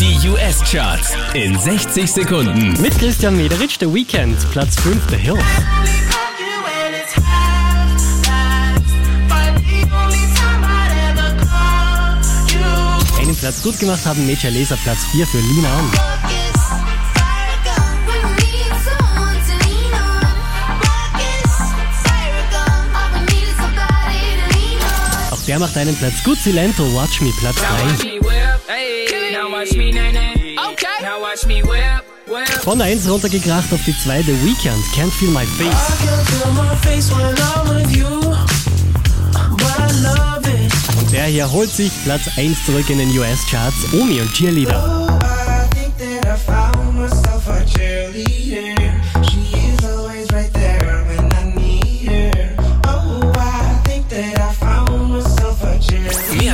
Die US-Charts in 60 Sekunden. Mit Christian Mederitsch, The Weekend, Platz 5, The Hill. Einen Platz gut gemacht haben Major Laser, Platz 4 für Lina. Auch der macht einen Platz gut, Silento, Watch Me, Platz 3. Von 1 runtergekracht auf die 2, The Weekend, Can't Feel My Face. Und der hier holt sich Platz 1 zurück in den US-Charts, Omi und Cheerleader. Mehr